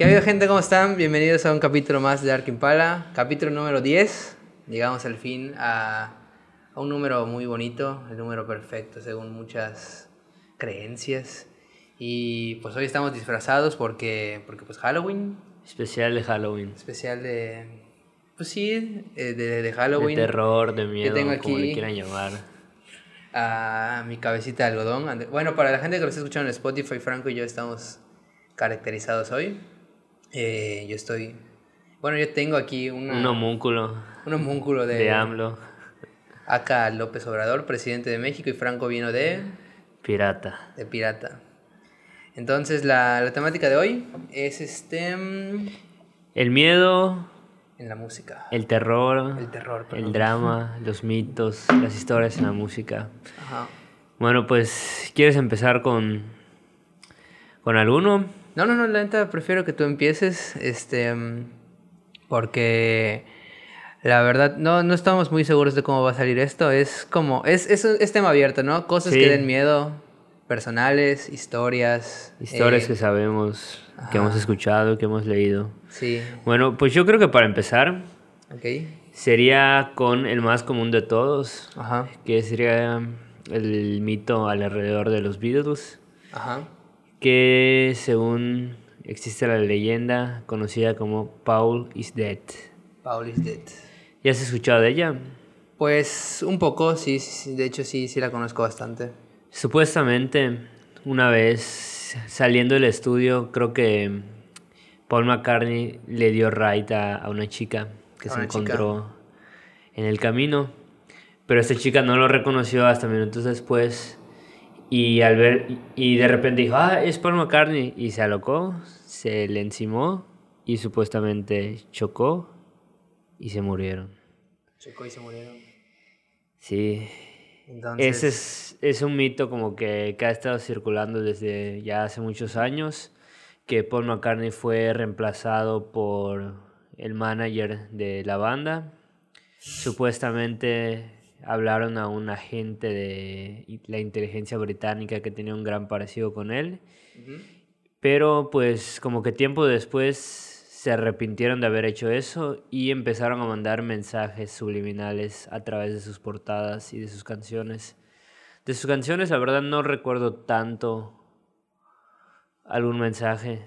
¿Qué ha habido gente? ¿Cómo están? Bienvenidos a un capítulo más de Ark Impala, capítulo número 10. Llegamos al fin a, a un número muy bonito, el número perfecto según muchas creencias. Y pues hoy estamos disfrazados porque, porque pues Halloween, Especial de Halloween. especial de... Pues sí, eh, de, de Halloween. De terror, de miedo, tengo como aquí- le quieran llamar. a mi cabecita de algodón. Bueno, para la gente que lo está escuchando en Spotify, Franco y yo estamos caracterizados hoy. Eh, yo estoy... Bueno, yo tengo aquí una, Un homúnculo un homúnculo de, de AMLO, Acá López Obrador, presidente de México, y Franco vino de, pirata. de pirata. Entonces, la, la temática de hoy es este... mm, El miedo, En la música. el terror, El terror, perdón. el drama, los mitos, las historias en la música. Ajá. Bueno, pues, ¿quieres empezar con, con alguno? No, no, no, la neta prefiero que tú empieces, este, mm, porque la verdad no, no estamos muy seguros de cómo va a salir esto. Es como, es, es, es tema abierto, ¿no? Cosas Sí. que den miedo, personales, historias. Historias eh, que sabemos, que hemos escuchado, que hemos leído. Sí, Bueno, pues yo creo que para empezar ok. sería con el más común de todos, Ajá, que sería el mito alrededor de los Beatles. ajá. Que según existe la leyenda conocida como Paul is Dead. Paul is dead. ¿Ya has escuchado de ella? Pues un poco, sí, sí, de hecho sí, sí la conozco bastante. Supuestamente, una vez saliendo del estudio, creo que Paul McCartney le dio ride a, a una chica que A se chica. encontró en el camino, pero esta chica no lo reconoció hasta minutos después y al ver y de repente dijo, ah, es Paul McCartney y se alocó, se le encimó y supuestamente chocó y se murieron. Chocó y se murieron. Sí, Entonces, ese es, es un mito como que, que ha estado circulando desde ya hace muchos años, que Paul McCartney fue reemplazado por el manager de la banda. Supuestamente hablaron a un agente de la inteligencia británica que tenía un gran parecido con él, pero pues como que tiempo después se arrepintieron de haber hecho eso y empezaron a mandar mensajes subliminales a través de sus portadas y de sus canciones. De sus canciones la verdad no recuerdo tanto algún mensaje,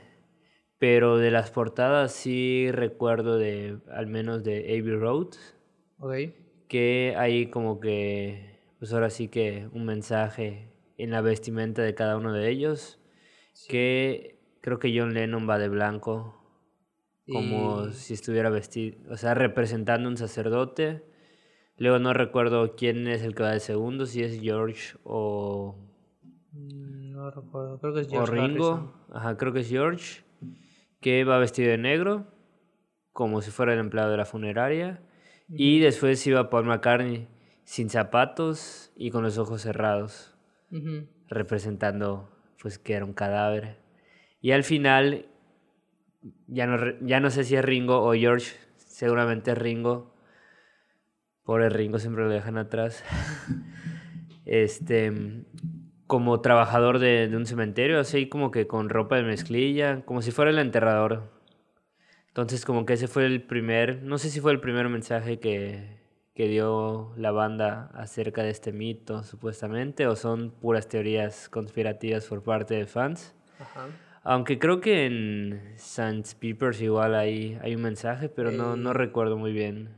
pero de las portadas sí recuerdo de al menos de Abbey Road, ok. Que hay como que pues ahora sí que un mensaje en la vestimenta de cada uno de ellos que creo que John Lennon va de blanco, como Y- si estuviera vestido, o sea, representando un sacerdote. Luego no recuerdo quién es el que va de segundo, si es George o, Mm, No recuerdo, creo que es o George Ringo. Harrison. Ajá, creo que es George, que va vestido de negro, como si fuera el empleado de la funeraria. Y después iba Paul McCartney sin zapatos y con los ojos cerrados. Representando pues que era un cadáver. Y al final, ya no, ya no sé si es Ringo o George, seguramente es Ringo. Pobre Ringo, siempre lo dejan atrás. este, como trabajador de, de un cementerio, así como que con ropa de mezclilla, como si fuera el enterrador. Entonces como que ese fue el primer, no sé si fue el primer mensaje que, que dio la banda acerca de este mito, supuestamente, o son puras teorías conspirativas por parte de fans. Ajá. Aunque creo que en Sans Papers igual hay, hay un mensaje, pero no, no Eh, recuerdo muy bien.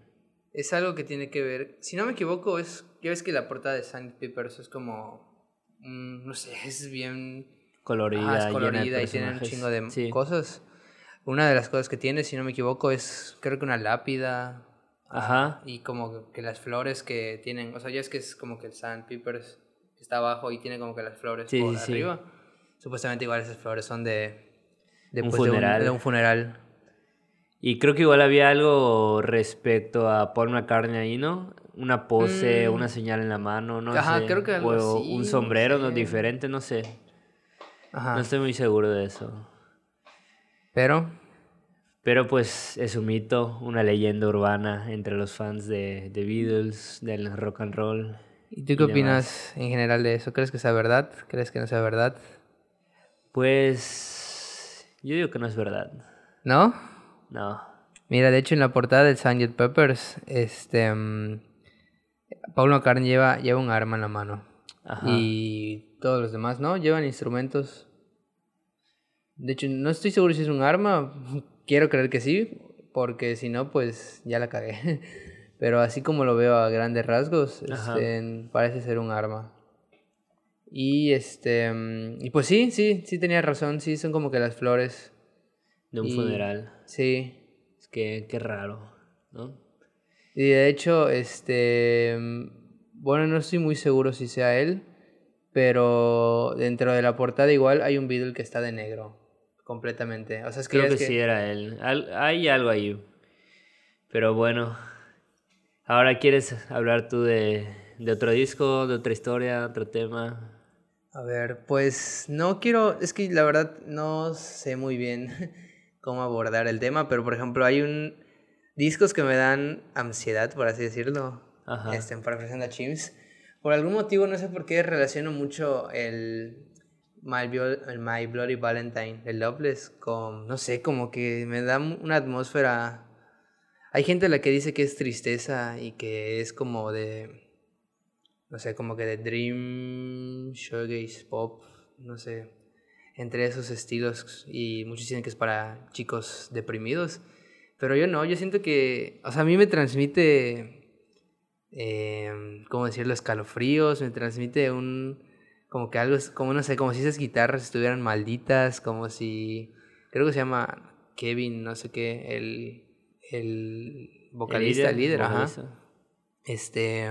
Es algo que tiene que ver, si no me equivoco, es, ya ves que la portada de Saint Papers es como, mm, no sé, es bien Colorida, ajá, es colorida y tiene un chingo de Sí. cosas. Una de las cosas que tiene, si no me equivoco, es creo que una lápida. Ajá. Y como que las flores que tienen, o sea, ya es que es como que el Saint Papers está abajo y tiene como que las flores Sí, por sí, sí. arriba. Supuestamente igual esas flores son de, de, Un pues, de funeral. de un funeral. Y creo que igual había algo respecto a Paul McCartney ahí, ¿no? Una pose, Mm. una señal en la mano, no Ajá, sé. creo que algo o así, un no sombrero, ¿no? sé. Diferente, no sé. Ajá. No estoy muy seguro de eso. Pero, Pero pues es un mito, una leyenda urbana entre los fans de, de Beatles, del rock and roll. ¿y tú Y qué demás. opinas en general de eso? ¿Crees que sea verdad? ¿Crees que no sea verdad? Pues yo digo que no es verdad. ¿No? No. Mira, de hecho en la portada del Sgt. Peppers, este... mm, Paul McCartney lleva, lleva un arma en la mano. Ajá. Y todos los demás, ¿no? Llevan instrumentos. De hecho, no estoy seguro si es un arma. Quiero creer que sí, porque si no, pues ya la cagué. Pero así como lo veo a grandes rasgos, este, parece ser un arma. Y este. Y pues sí, sí, sí tenía razón. Sí, son como que las flores. De un Y- funeral. Sí. Es que qué raro, ¿no? Y de hecho, este. Bueno, no estoy muy seguro si sea él. Pero dentro de la portada igual hay un Beatle que está de negro. Completamente. O sea, es que, Creo que, sí era él. Al- hay algo ahí. Pero bueno. Ahora quieres hablar tú de, de otro disco, de otra historia, otro tema. A ver, pues no quiero. Es que la verdad no sé muy bien cómo abordar el tema. Pero por ejemplo, hay un. Discos que me dan ansiedad, por así decirlo. Ajá. Este, en parafraseando a Chimps. Por algún motivo, no sé por qué, relaciono mucho el My, My Bloody Valentine, el Loveless, con, no sé, como que me da una atmósfera... Hay gente a la que dice que es tristeza y que es como de, no sé, como que de Dream, Shoegaze, Pop, no sé, entre esos estilos y muchos dicen que es para chicos deprimidos. Pero yo no, yo siento que, o sea, a mí me transmite eh, ¿cómo decirlo? Escalofríos, me transmite un, como que algo, es- como no sé, como si esas guitarras estuvieran malditas, como si, creo que se llama Kevin, no sé qué, el, el vocalista, el líder, ajá. vocalista. Este,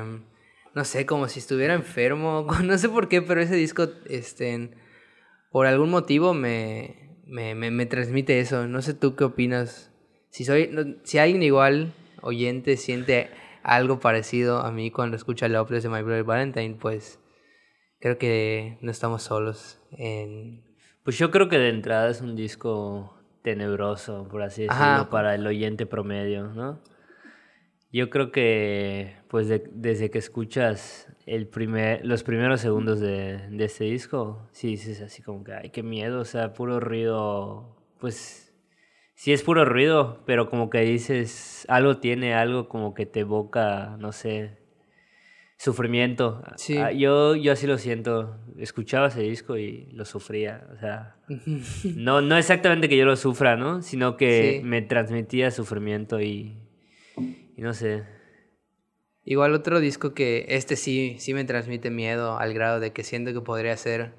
no sé, como si estuviera enfermo, no sé por qué, pero ese disco, este, por algún motivo me, me, me, me transmite eso. No sé tú qué opinas. Si soy, no- si alguien igual oyente siente algo parecido a mí cuando escucha Loveless de My Brother Valentine, pues creo que no estamos solos en... Pues yo creo que de entrada es un disco tenebroso, por así decirlo, Ajá. para el oyente promedio, ¿no? Yo creo que, pues, de- desde que escuchas el primer, los primeros segundos de, de este disco, sí dices así como que, ay, qué miedo, o sea, puro ruido, pues, sí es puro ruido, pero como que dices, algo tiene, algo como que te evoca, no sé, sufrimiento. Sí. Ah, yo, yo así lo siento, escuchaba ese disco y lo sufría, o sea, no, no exactamente que yo lo sufra, ¿no? Sino que Sí. me transmitía sufrimiento y, y no sé. Igual otro disco que este sí, sí me transmite miedo al grado de que siento que podría ser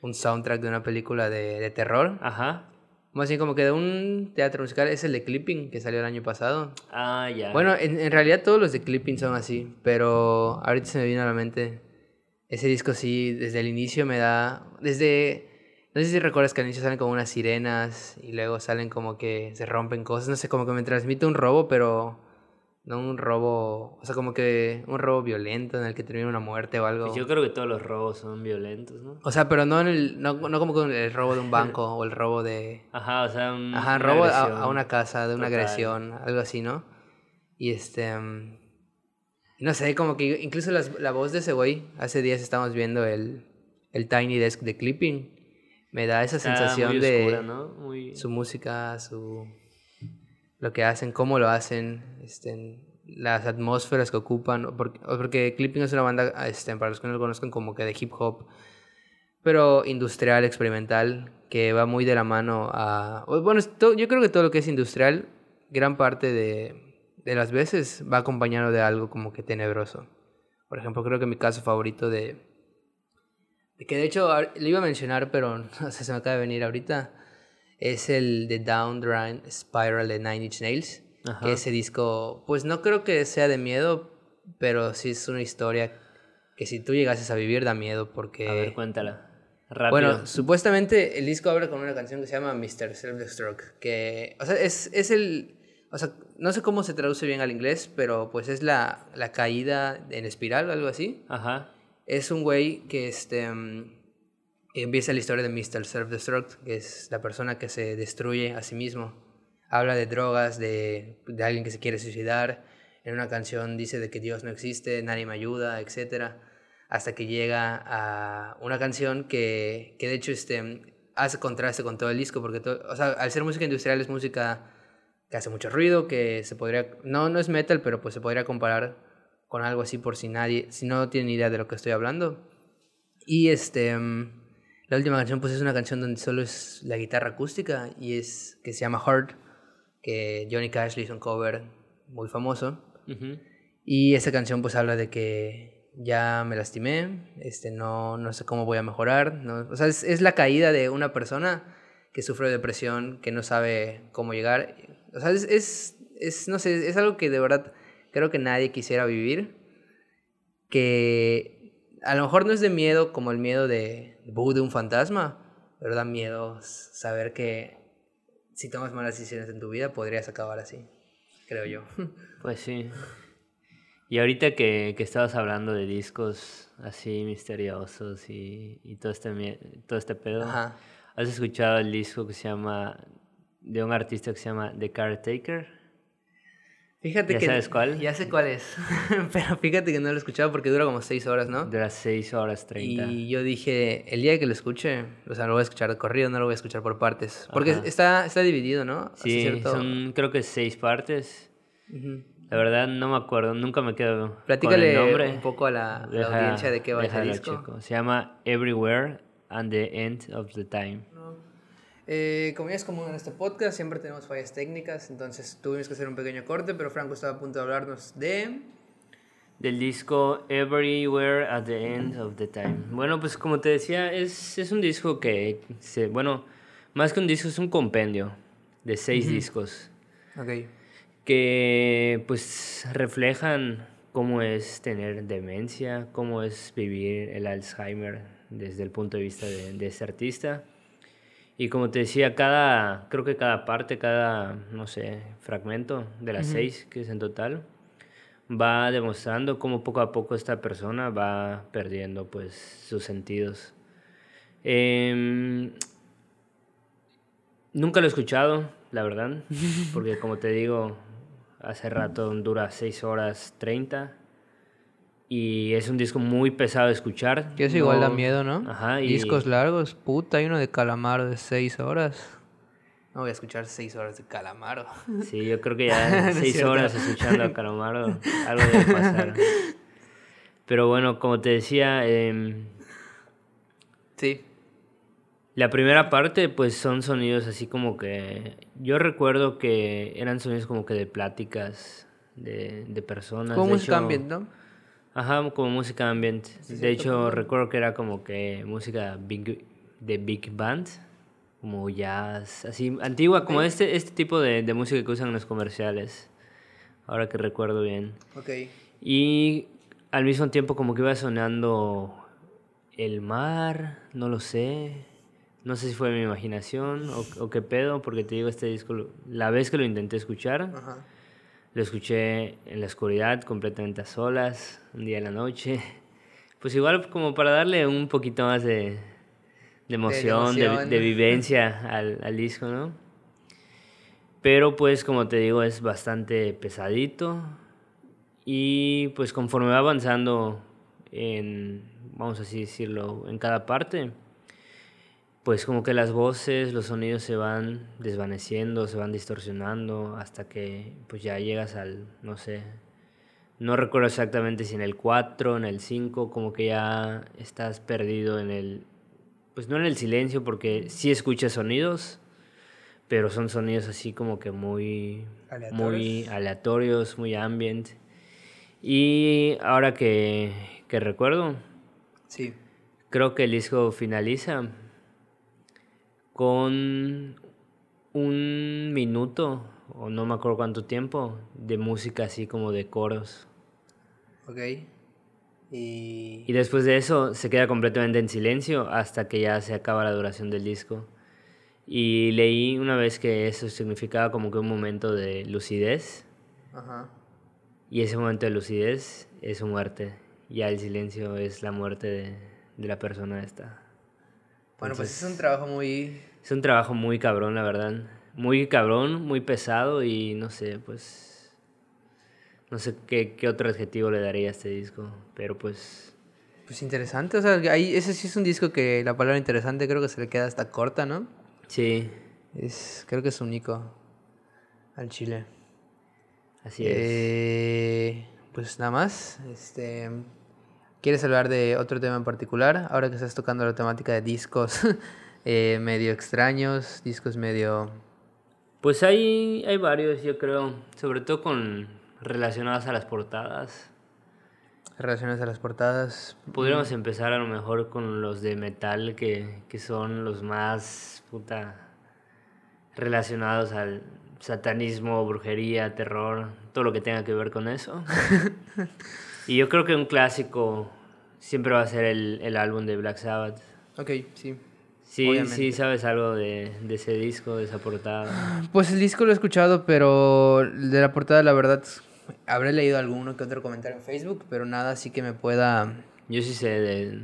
un soundtrack de una película de, de terror. Ajá. Más bien como que de un teatro musical es el de Clipping que salió el año pasado. Ah, ya. Bueno, en, en realidad todos los de Clipping son así, pero ahorita se me vino a la mente ese disco sí, desde el inicio me da, desde, no sé si recuerdas que al inicio salen como unas sirenas y luego salen como que se rompen cosas, no sé, como que me transmite un robo, pero no un robo, o sea, como que un robo violento en el que termina una muerte o algo. Yo creo que todos los robos son violentos, ¿no? O sea, pero no, en el, no, no como con el robo de un banco o el robo de... Ajá, o sea, un, Ajá, robo a, a una casa, de una Total. agresión, algo así, ¿no? Y este... mm, No sé, como que incluso las- la voz de ese güey, hace días estamos viendo el, el Tiny Desk de Clipping, me da esa Está sensación muy de. Muy... su música, su... lo que hacen, cómo lo hacen, este, las atmósferas que ocupan, porque, porque Clipping es una banda, este, para los que no lo conozcan, como que de hip hop, pero industrial, experimental, que va muy de la mano a... Bueno, yo creo que todo lo que es industrial, gran parte de, de las veces va acompañado de algo como que tenebroso. Por ejemplo, creo que mi caso favorito de... que de hecho lo iba a mencionar, pero se me acaba de venir ahorita, es el de Down the Rhine Spiral de Nine Inch Nails. Ajá. Que ese disco, pues no creo que sea de miedo, pero sí es una historia que si tú llegases a vivir da miedo porque... A ver, cuéntala. Rápido. Bueno, supuestamente el disco abre con una canción que se llama Mr. Self-Destruct, que, o sea, es, es el, o sea, no sé cómo se traduce bien al inglés, pero pues es la, la caída en espiral o algo así. Ajá. Es un güey que, este, empieza la historia de Mr. Self-Destruct, que es la persona que se destruye a sí mismo. Habla de drogas, de, de alguien que se quiere suicidar. En una canción dice de que Dios no existe, nadie me ayuda, etc. Hasta que llega a una canción que, que de hecho este, hace contraste con todo el disco, porque todo, o sea, al ser música industrial es música que hace mucho ruido, que se podría, no, no es metal, pero pues se podría comparar con algo así por si nadie, si no tienen idea de lo que estoy hablando. Y este, la última canción pues es una canción donde solo es la guitarra acústica y es que se llama Heart, que Johnny Cash le hizo un cover muy famoso. Y esa canción pues habla de que ya me lastimé, este, no, no sé cómo voy a mejorar. No, o sea, es, es, la caída de una persona que sufre depresión, que no sabe cómo llegar. O sea, es, es, es, no sé, es algo que de verdad creo que nadie quisiera vivir. Que a lo mejor no es de miedo como el miedo de, de un fantasma, pero da miedo saber que si tomas malas decisiones en tu vida podrías acabar así, creo yo. Pues sí. Y ahorita que, que estabas hablando de discos así misteriosos y, y todo, este, todo este pedo, ¿has escuchado el disco que se llama, de un artista que se llama The Caretaker? Fíjate ¿Ya que. sabes cuál? Ya sé cuál es. Pero fíjate que no lo he escuchado porque dura como 6 horas, ¿no? Dura 6 horas 30. Y yo dije, el día que lo escuche, o sea, lo voy a escuchar de corrido, no lo voy a escuchar por partes. Porque está, está dividido, ¿no? Sí, cierto... son creo que 6 partes. La verdad no me acuerdo, nunca me quedo Platícale con el nombre. un poco a la, la audiencia de qué va ese disco. Chico. Se llama Everywhere and the End of the Time. Eh, como ya es común en este podcast, siempre tenemos fallas técnicas, entonces tuvimos que hacer un pequeño corte, pero Franco estaba a punto de hablarnos de... Del disco Everywhere at the End of the Time. Bueno, pues como te decía, es, es un disco que, se, bueno, más que un disco, es un compendio de seis discos. Ok. Que pues reflejan cómo es tener demencia, cómo es vivir el Alzheimer desde el punto de vista de, de este artista. Y como te decía, cada, creo que cada parte, cada, no sé, fragmento de las seis que es en total, va demostrando cómo poco a poco esta persona va perdiendo pues sus sentidos. Eh, nunca lo he escuchado, la verdad, porque como te digo, hace rato dura seis horas 30 y es un disco muy pesado de escuchar. Que eso igual da miedo, ¿no? Ajá. Y... Discos largos, puta, hay uno de Calamaro de seis horas. No voy a escuchar seis horas de Calamaro. Sí, yo creo que ya seis horas escuchando a Calamaro, algo debe pasar. Pero bueno, como te decía... Eh, sí. La primera parte, pues son sonidos así como que... Yo recuerdo que eran sonidos como que de pláticas de, de personas. Como música ambient, ¿no? Ajá, como música ambiente. de hecho, recuerdo que era como que música big, de big band, como jazz, así antigua, como este, este tipo de, de, música que usan en los comerciales. Ahora que recuerdo bien. Ok. Y al mismo tiempo como que iba sonando el mar, no lo sé. No sé si fue mi imaginación o, o qué pedo, porque te digo, este disco, la vez que lo intenté escuchar, Ajá lo escuché en la oscuridad, completamente a solas, un día en la noche. Pues igual como para darle un poquito más de, de emoción, de, emoción. de, de vivencia al, al, disco, ¿no? Pero pues como te digo es bastante pesadito y pues conforme va avanzando en, vamos así decirlo, en cada parte, pues como que las voces, los sonidos se van desvaneciendo, se van distorsionando hasta que pues ya llegas al, no sé, no recuerdo exactamente si en el 4, en el 5, como que ya estás perdido en el, pues no en el silencio porque sí escuchas sonidos, pero son sonidos así como que muy aleatorios, muy, aleatorios, muy ambient. Y ahora que, que recuerdo, sí. creo que el disco finaliza con un minuto, o no me acuerdo cuánto tiempo, de música así como de coros. Ok. Y... y después de eso se queda completamente en silencio hasta que ya se acaba la duración del disco. Y leí una vez que eso significaba como que un momento de lucidez. Ajá. Y ese momento de lucidez es su muerte. Ya el silencio es la muerte de, de la persona esta. Bueno, pues es un trabajo muy... Es un trabajo muy cabrón, la verdad. Muy cabrón, muy pesado y no sé, pues... No sé qué, qué otro adjetivo le daría a este disco, pero pues... Pues interesante, o sea, ahí, ese sí es un disco que la palabra interesante creo que se le queda hasta corta, ¿no? Sí, Es, creo que es único al chile. así es. Eh, pues nada más. Este, ¿Quieres hablar de otro tema en particular? Ahora que estás tocando la temática de discos eh, medio extraños, discos medio... Pues hay, hay varios, yo creo, sobre todo con relacionados a las portadas. relacionados a las portadas. Podríamos empezar a lo mejor con los de metal, que, que son los más puta relacionados al satanismo, brujería, terror, todo lo que tenga que ver con eso. y yo creo que un clásico siempre va a ser el, el álbum de Black Sabbath. Ok, sí. Sí, Obviamente. sí, sabes algo de, de ese disco, de esa portada. Pues el disco lo he escuchado, pero de la portada la verdad habré leído alguno que otro comentario en Facebook, pero nada así que me pueda... Yo sí sé de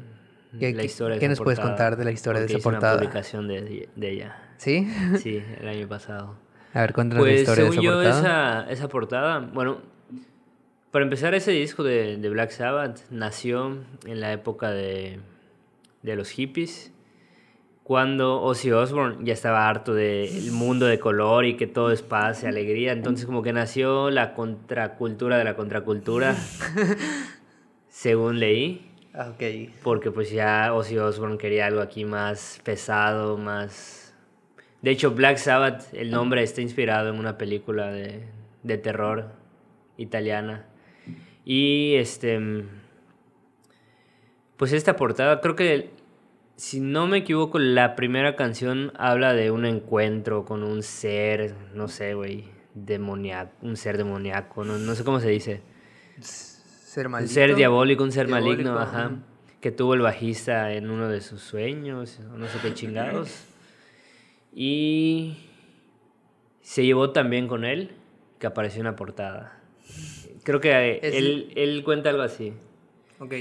¿Qué- la qué- historia de qué esa nos puedes portada, contar de la historia de esa hice portada? una publicación de, de ella. ¿Sí? Sí, el año pasado. A ver, cuéntanos la Pues historia de según esa yo, portada. esa, esa portada, bueno, para empezar, ese disco de, de Black Sabbath nació en la época de, de los hippies, cuando Ozzy Osbourne ya estaba harto del mundo de color y que todo es paz y alegría, entonces como que nació la contracultura de la contracultura, según leí. Ah. Porque pues ya Ozzy Osbourne quería algo aquí más pesado, más... De hecho, Black Sabbath, el nombre está inspirado en una película de, de terror italiana. Y este... Pues esta portada, creo que, si no me equivoco, la primera canción habla de un encuentro con un ser, no sé, güey, demoníaco, un ser demoníaco, no, no sé cómo se dice. Ser Un ser diabólico, un ser maligno, ajá. Que tuvo el bajista en uno de sus sueños, no sé qué chingados. Y se llevó también con él, que apareció en la portada. Creo que eh, Es- él, él cuenta algo así. Ok.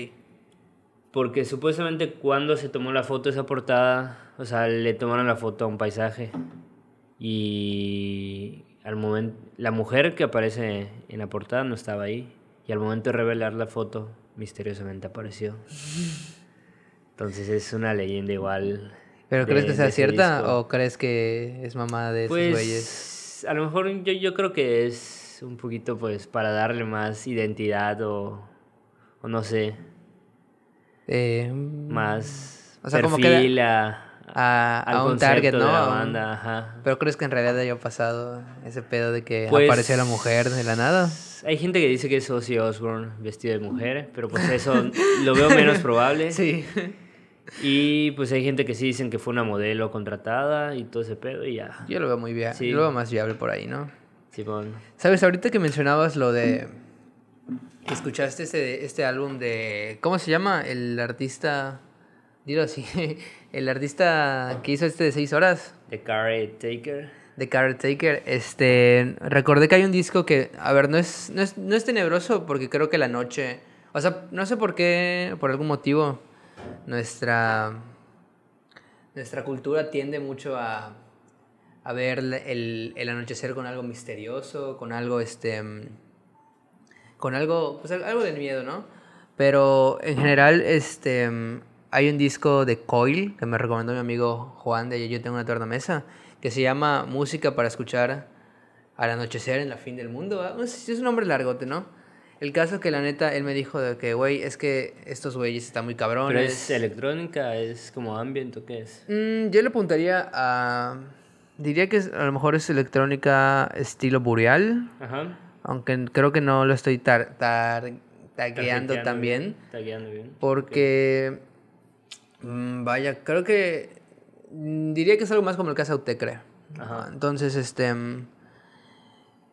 Porque supuestamente cuando se tomó la foto esa portada, o sea, le tomaron la foto a un paisaje. Y al momento, la mujer que aparece en la portada no estaba ahí. Y al momento de revelar la foto, misteriosamente apareció. Entonces es una leyenda igual. ¿Pero de- crees que sea cierta disco. o crees que es mamá de esos güeyes? Pues a lo mejor yo, yo creo que es un poquito pues para darle más identidad o, o no sé, Eh, más O sea, como que perfil a, a, a un target, de ¿no? la A un- banda, ajá. ¿Pero crees que en realidad haya pasado ese pedo de que Pues- apareció la mujer de la nada? Hay gente que dice que es Ozzy Osbourne vestido de mujer, pero pues eso lo veo menos probable. Sí. Y pues hay gente que sí dicen que fue una modelo contratada y todo ese pedo y ya. Yo lo veo muy bien. Sí. Yo lo veo más viable por ahí, ¿no? Simón. Sabes, ahorita que mencionabas lo de que escuchaste este, este álbum de. ¿Cómo se llama? El artista. Dilo así. El artista que hizo este de 6 horas. The Carrot Taker. de Carrot Taker. Este, recordé que hay un disco que, a ver, no es, no es, no es tenebroso porque creo que la noche, o sea, no sé por qué, por algún motivo, nuestra, nuestra cultura tiende mucho a, a ver el, el anochecer con algo misterioso, con algo, este, mm, con algo, pues al- algo de miedo, ¿no? Pero en general, este, mm, hay un disco de Coil que me recomendó mi amigo Juan de Yo tengo una tornamesa que se llama Música para escuchar al anochecer en la fin del mundo. si es un nombre largote, ¿no? El caso que la neta, él me dijo de que, güey, es que estos güeyes están muy cabrones. Pero es electrónica, es como ambient o qué es. Mm, yo le apuntaría a... Diría que es- a lo mejor es electrónica estilo Boreal, Ajá. aunque creo que no lo estoy tar, tar- tagueando bien, tagueando bien. Porque, mm, vaya, creo que mm, diría que es algo más como el caso Autecre. Ajá. Entonces, este, mm,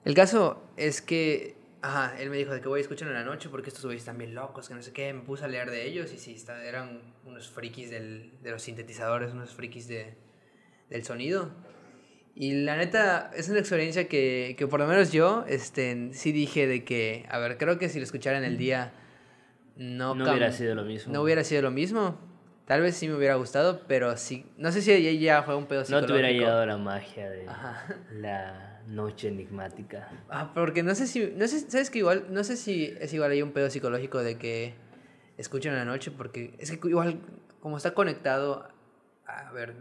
el caso es que, ajá, él me dijo de que voy a escuchar en la noche porque estos güeyes están bien locos, que no sé qué. Me puse a leer de ellos y sí, está- eran unos frikis del, de los sintetizadores, unos frikis de, del sonido. Y la neta, es una experiencia que, que por lo menos yo, este, sí dije de que, a ver, creo que si lo escuchara en el día, no, No hubiera sido lo mismo. no hubiera sido lo mismo. Tal vez sí me hubiera gustado, pero sí. No sé si ya, ya fue un pedo No psicológico. te hubiera llegado la magia de Ajá. la noche enigmática. Ah, porque no sé si. No sé, ¿Sabes que igual? No sé si es igual ahí un pedo psicológico de que. escuchen en la noche porque es que igual como está conectado, a ver,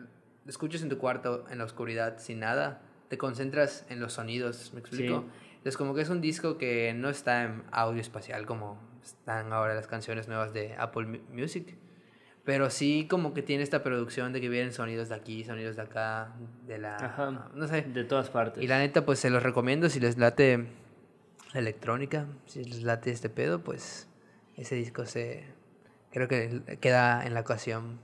escuchas en tu cuarto en la oscuridad sin nada, te concentras en los sonidos, ¿me explico? Es como que es un disco que no está en audio espacial como están ahora las canciones nuevas de Apple Music. Pero sí como que tiene esta producción de que vienen sonidos de aquí, sonidos de acá, de la... no sé. De todas partes. Y la neta, pues se los recomiendo si les late la electrónica, si les late este pedo, pues ese disco se... Creo que queda en la ocasión.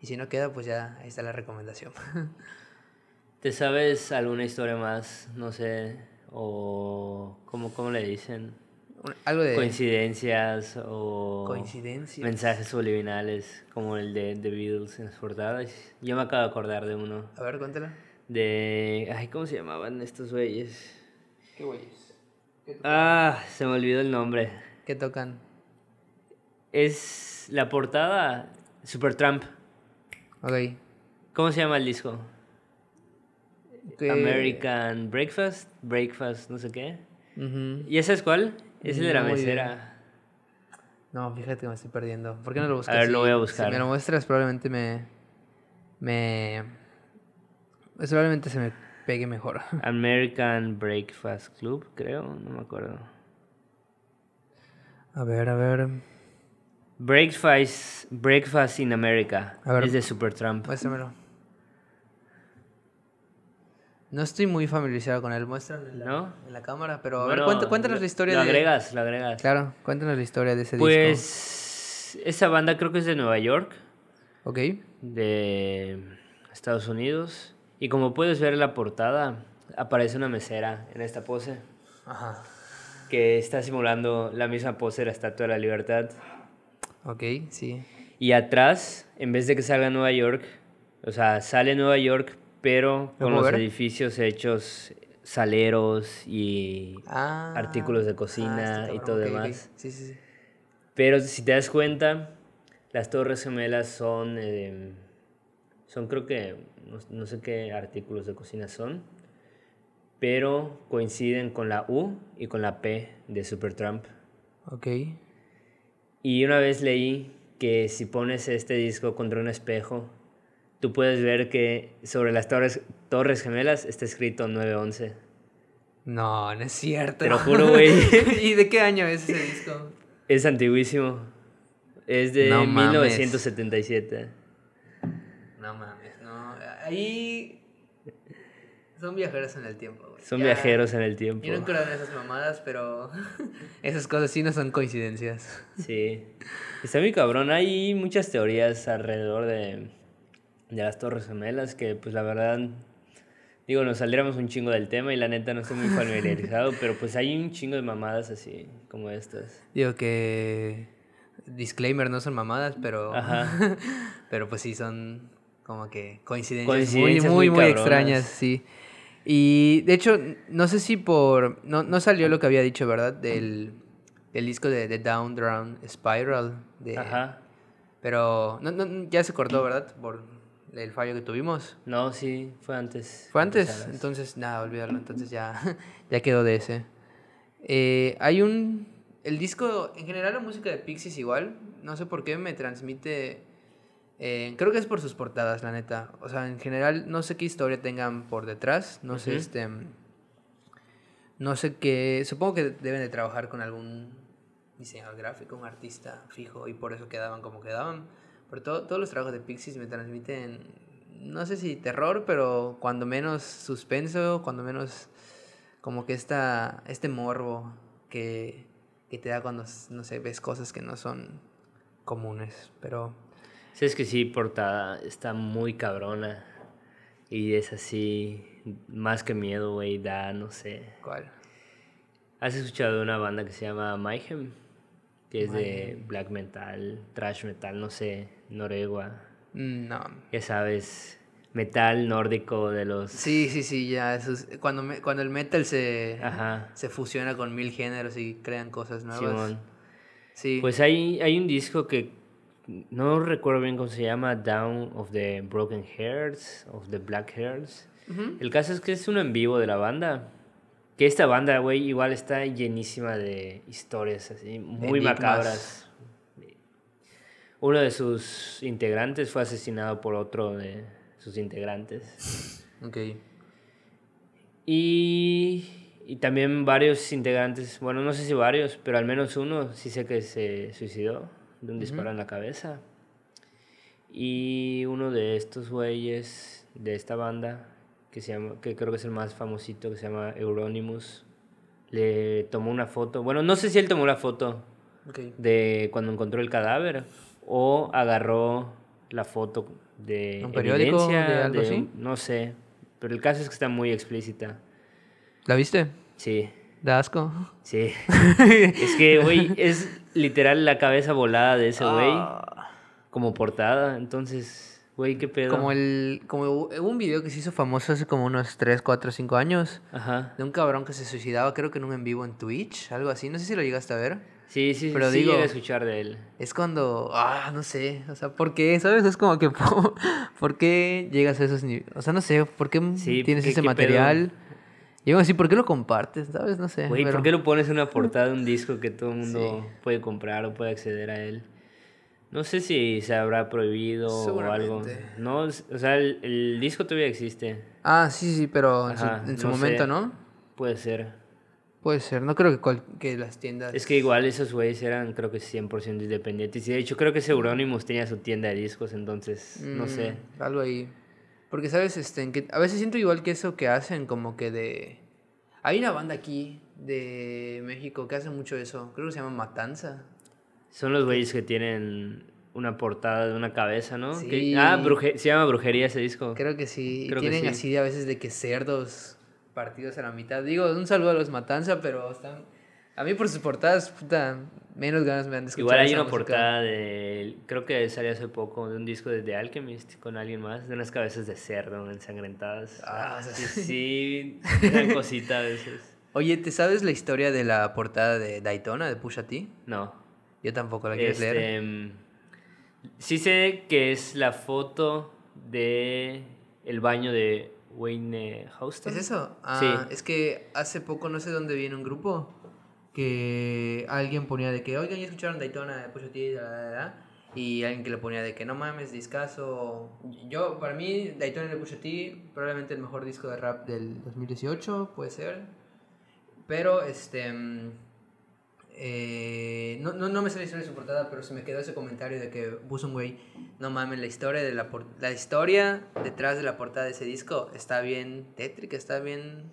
Y si no queda, pues ya ahí está la recomendación. ¿Te sabes alguna historia más? No sé, o... ¿Cómo, cómo le dicen? Algo de... Coincidencias o... Coincidencias. Mensajes subliminales, como el de The Beatles en las portadas. Yo me acabo de acordar de uno. A ver, cuéntala. De... Ay, ¿cómo se llamaban estos güeyes? ¿Qué güeyes? Ah, se me olvidó el nombre. ¿Qué tocan? Es la portada Supertramp. Ok. ¿Cómo se llama el disco? American Breakfast, Breakfast, no sé qué. ¿Y esa es cuál? Es el de la mesera. No, fíjate que me estoy perdiendo. ¿Por qué no lo buscas? A ver, lo voy a buscar. Si me lo muestras, probablemente me. Me. Pues probablemente se me pegue mejor. American Breakfast Club, creo, no me acuerdo. A ver, a ver. Breakfast, Breakfast in America. A ver, es de Supertramp. Muéstramelo. No estoy muy familiarizado con él, muéstralo en la, en la cámara, pero a ver, cuéntanos, la historia lo agregas, lo agregas. Claro, cuéntanos la historia de ese disco. Pues esa banda creo que es de Nueva York. Ok. De Estados Unidos. Y como puedes ver en la portada, aparece una mesera en esta pose. Ajá. Que está simulando la misma pose de la Estatua de la Libertad. Ok, sí. Y atrás, en vez de que salga Nueva York, o sea, sale Nueva York, pero con los edificios hechos saleros y ah, artículos de cocina ah, y todo demás. Sí, sí, sí. Pero si te das cuenta, las torres gemelas son, em, son creo que, no, sé qué artículos de cocina son, pero coinciden con la U y con la P de Supertramp. Ok. Y una vez leí que si pones este disco contra un espejo, tú puedes ver que sobre las torres, torres gemelas está escrito 911. No, no es cierto. Te lo juro, güey. ¿Y de qué año es ese disco? Es antiguísimo. Es de 1977. No mames, no. Ahí son viajeros en el tiempo, güey. Son viajeros en el tiempo. Yo no creo en esas mamadas, pero esas cosas sí no son coincidencias. Sí. Está muy cabrón. Hay muchas teorías alrededor de de las Torres Gemelas, que pues la verdad, digo, nos saliéramos un chingo del tema y la neta no estoy muy familiarizado, pero pues hay un chingo de mamadas así como estas. Digo que, disclaimer, no son mamadas, pero, Ajá. pero pues sí son como que coincidencias, muy, muy, muy, extrañas, sí. Y de hecho, no sé si por, no, no salió lo que había dicho, ¿verdad? Del, del disco de The Down Drown Spiral. De, Ajá. Pero no, no, ya se cortó, ¿verdad? Por el fallo que tuvimos. No, sí, fue antes. Fue antes, entonces nada, olvidarlo, entonces ya, ya quedó de ese. Eh, hay un... El disco, en general la música de Pixies igual, no sé por qué me transmite... Eh, creo que es por sus portadas, la neta. O sea, en general no sé qué historia tengan por detrás, no sé este... No sé qué... Supongo que deben de trabajar con algún diseñador gráfico, un artista fijo, y por eso quedaban como quedaban. Pero todos los trabajos de Pixies me transmiten, no sé si terror, pero cuando menos suspenso, cuando menos como que esta, este morbo que, que te da cuando, no sé, ves cosas que no son comunes, pero... Sí, es que sí, portada está muy cabrona y es así, más que miedo, güey, da, no sé. ¿Cuál? ¿Has escuchado de una banda que se llama Mayhem? Que es de black metal, trash metal, no sé, noregua. Mm, no. Ya sabes, metal nórdico de los... Sí, sí, sí, ya. Eso cuando, cuando el metal se, se fusiona con mil géneros y crean cosas nuevas. Sí. Pues hay, hay un disco que no recuerdo bien cómo se llama, Down of the Broken Hearts, of the Black Hearts. El caso es que es uno en vivo de la banda. Que esta banda, güey, igual está llenísima de historias así, muy macabras. Uno de sus integrantes fue asesinado por otro de sus integrantes. Ok. Y, y también varios integrantes, bueno, no sé si varios, pero al menos uno sí sé que se suicidó de un disparo en la cabeza. Y uno de estos güeyes de esta banda, que, se llama, que creo que es el más famosito, que se llama Euronymous, le tomó una foto. Bueno, no sé si él tomó la foto Ok. de cuando encontró el cadáver o agarró la foto de ¿Un periódico, de algo de así? no sé, pero el caso es que está muy explícita. ¿La viste? Sí, Da asco. sí. es que, güey, es literal la cabeza volada de ese güey Ah. como portada, entonces, güey, qué pedo. Como el. Como un video que se hizo famoso hace como unos 3, 4, 5 años. Ajá. De un cabrón que se suicidaba, creo que en un en vivo en Twitch, algo así. No sé si lo llegaste a ver. Sí, sí, Pero sí digo- a escuchar de él. Es cuando. Ah, no sé. O sea, ¿por qué? ¿Sabes? Es como que. po- ¿Por qué llegas a esos niveles? O sea, no sé. ¿Por qué Sí, tienes ¿qué- ese qué material? Aún así, ¿por qué lo compartes? ¿Sabes? No sé. Güey, pero- ¿por qué lo pones en una portada de un disco que todo el mundo puede comprar o puede acceder a él? No sé si se habrá prohibido o algo. Seguramente. No, o sea, el, el disco todavía existe. Ah, sí, sí, pero en su, Ajá, en su no momento, sé. ¿no? Puede ser. Puede ser. No creo que, cual- que las tiendas. Es que igual esos güeyes eran, creo que 100% independientes. Y de hecho, creo que ese Euronymous tenía su tienda de discos, entonces, no Mm, sé. Algo ahí. Porque, ¿sabes? Este, que a veces siento igual que eso que hacen, como que de... Hay una banda aquí de México que hace mucho eso. Creo que se llama Matanza. Son los güeyes que tienen una portada de una cabeza, ¿no? Que- ah, bruje- se llama Brujería ese disco. Creo que sí. Que tienen sí. así de a veces de que cerdos partidos a la mitad. Digo, un saludo a los Matanza, pero están... A mí por sus portadas, puta, menos ganas me han de escuchar Igual hay una música. portada de, creo que salió hace poco, de un disco de The Alchemist con alguien más, de unas cabezas de cerdo ensangrentadas. Ah, sí, sí, una cosita a veces. Oye, ¿te sabes la historia de la portada de Daytona, de Pusha T? No. Yo tampoco la quieres leer. Este, mm, sí sé que es la foto de el baño de Wayne Houston. ¿Es eso? Ah, Sí. es que hace poco no sé dónde viene un grupo que alguien ponía de que, oigan, ya escucharon Daytona de Pusha T, da, da, da, da", y alguien que le ponía de que no mames, discazo. Yo, para mí, Daytona de Pusha T, probablemente el mejor disco de rap del 2018, puede ser. Pero, este. mm, eh, no, no, no me sé la historia de su portada, pero se me quedó ese comentario de que puso no mames, la la la historia detrás de la portada de ese disco está bien tétrica, está bien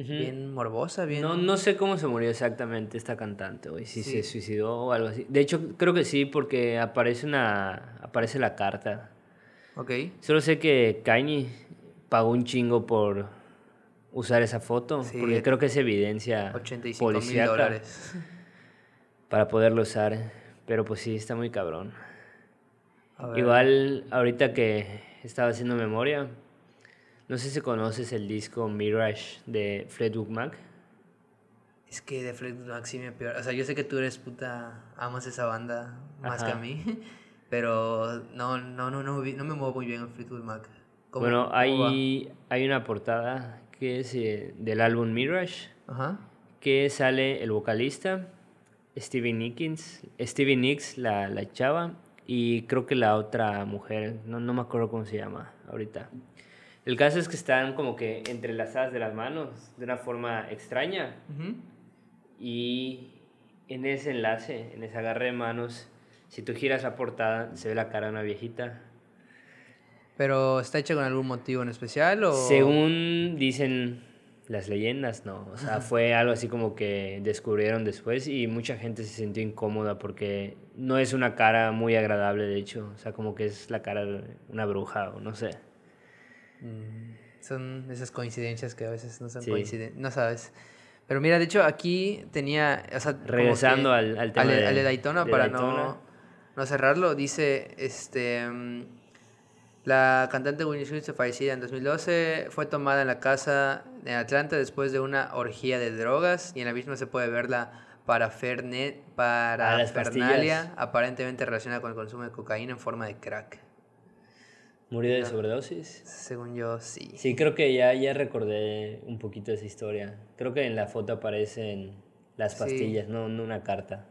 Ujú. bien morbosa, bien No, no sé cómo se murió exactamente esta cantante, güey. Si Sí. se suicidó o algo así. De hecho, creo que sí, porque aparece una. aparece la carta. Ok. Solo sé que Kanye pagó un chingo por usar esa foto. Sí. Porque creo que es evidencia 85 mil dólares. para poderlo usar. Pero pues sí, está muy cabrón. Igual, ahorita que estaba haciendo memoria, no sé si conoces el disco Mirage de Fleetwood Mac. Es que de Fleetwood Mac sí me peor. O sea, yo sé que tú eres puta, amas esa banda más que a mí. Pero no, no, no, no, no me muevo muy bien en Fleetwood Mac. ¿Cómo- Bueno, cómo va? hay, hay una portada que es eh, del álbum Mirage, Ajá. que sale el vocalista, Stevie Nicks, Stevie Nicks, la, la chava, y creo que la otra mujer, no, no me acuerdo cómo se llama ahorita. El caso es que están como que entrelazadas de las manos de una forma extraña y en ese enlace, en ese agarre de manos, si tú giras la portada, se ve la cara de una viejita. Pero está hecha con algún motivo en especial o Según dicen las leyendas, no. O sea, fue algo así como que descubrieron después y mucha gente se sintió incómoda porque no es una cara muy agradable, de hecho. O sea, como que es la cara de una bruja o no sé. Mm, son esas coincidencias que a veces no son Sí. coincidencias, no sabes. Pero mira, de hecho aquí tenía, o sea, Regresando al- al tema de- al de Daytona de para Daytona. No, no cerrarlo, dice, este, mm, la cantante Whitney Houston fallecida en 2012 fue tomada en la casa en Atlanta después de una orgía de drogas y en la misma se puede ver la parafernalia pastillas. aparentemente relacionada con el consumo de cocaína en forma de crack. ¿Murió de sobredosis? Según yo, sí. Sí, creo que ya, ya recordé un poquito esa historia. Creo que en la foto aparecen las Sí. pastillas, no, no una carta.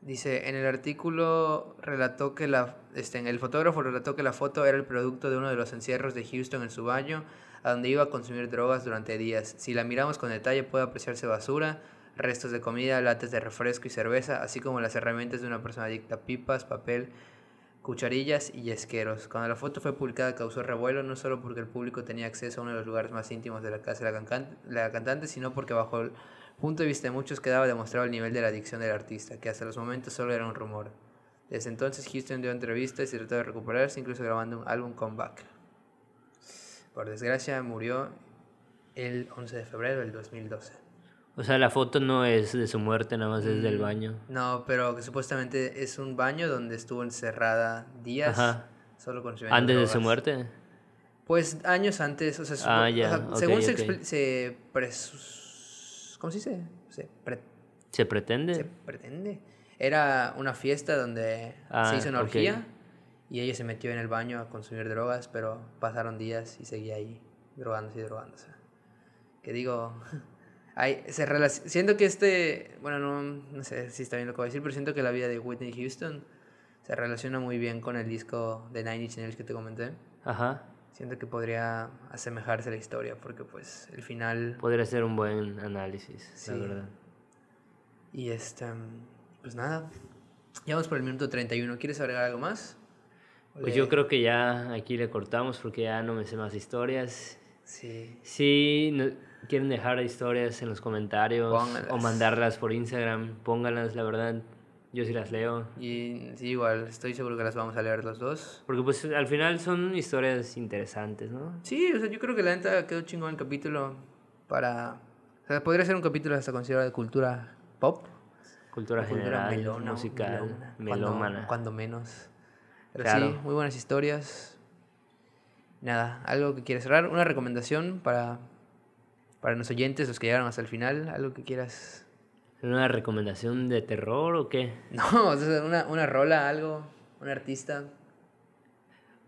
Dice, en el artículo relató que la, este, en el fotógrafo relató que la foto era el producto de uno de los encierros de Houston en su baño, a donde iba a consumir drogas durante días. Si la miramos con detalle puede apreciarse basura, restos de comida, latas de refresco y cerveza, así como las herramientas de una persona adicta, pipas, papel, cucharillas y esqueros. Cuando la foto fue publicada causó revuelo no solo porque el público tenía acceso a uno de los lugares más íntimos de la casa de la, la cantante sino porque bajo el punto de vista de muchos quedaba demostrado el nivel de la adicción del artista, que hasta los momentos solo era un rumor. Desde entonces Houston dio entrevistas y trató de recuperarse, incluso grabando un álbum comeback. Por desgracia murió el 11 de febrero del 2012. O sea, la foto no es de su muerte, nada más es del Mm, baño. No, pero que supuestamente es un baño donde estuvo encerrada días Ajá. solo consumiendo Antes de su muerte. Pues años antes, o sea, Ah, o ya, sea, ok, según se, ok. expli- se presus- ¿Cómo se dice? Se, pre- ¿Se pretende? se pretende. Era una fiesta donde Ah, se hizo una orgía y ella se metió en el baño a consumir drogas, pero pasaron días y seguía ahí drogándose y drogándose. Que digo, hay, se siento que este, bueno, no, no sé si está bien lo que voy a decir, pero siento que la vida de Whitney Houston se relaciona muy bien con el disco de Nine Inch Nails que te comenté. Ajá. Siento que podría asemejarse a la historia porque pues el final Podría ser un buen análisis, Sí. la verdad. y este pues nada. Ya vamos por el minuto 31. ¿Quieres agregar algo más? ¿O Pues le- yo creo que ya aquí le cortamos porque ya no me sé más historias. Sí. Si no- quieren dejar historias en los comentarios o Pónganlas. mandarlas por Instagram, pónganlas, la verdad. Yo sí las leo. Y sí, igual, estoy seguro que las vamos a leer los dos. Porque pues al final son historias interesantes, ¿no? Sí, o sea, yo creo que la neta quedó chingón el capítulo para... O sea, podría ser un capítulo hasta considerado de cultura pop. Cultura o cultura general, melona, musical, melona, cuando- melómana. Cuando, menos. Pero Claro. sí, muy buenas historias. Nada, algo que quieras cerrar, una recomendación para, para los oyentes, los que llegaron hasta el final, algo que quieras... ¿Una recomendación de terror o qué? No, una, una rola, algo, un artista.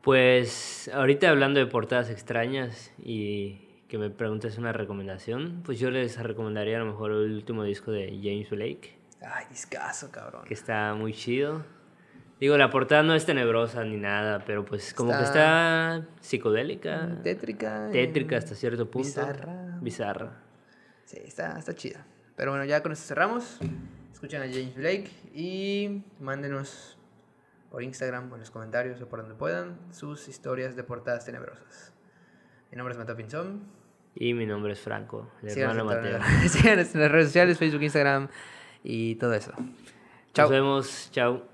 Pues ahorita hablando de portadas extrañas y que me preguntes una recomendación, pues yo les recomendaría a lo mejor el último disco de James Blake, Ay, discazo, cabrón. que está muy chido. Digo, la portada no es tenebrosa ni nada, pero pues como que Está- está psicodélica, Tétrica. tétrica hasta cierto punto. bizarra. Bizarra. Sí, está, está chida. Pero bueno, ya con esto cerramos. Escuchen a James Blake y mándenos por Instagram o en los comentarios o por donde puedan sus historias de portadas tenebrosas. Mi nombre es Mateo Pinzón. Y mi nombre es Franco, el Síganos hermano Mateo. síganos en las redes sociales, Facebook, Instagram y todo eso. Chao. Nos vemos, chao.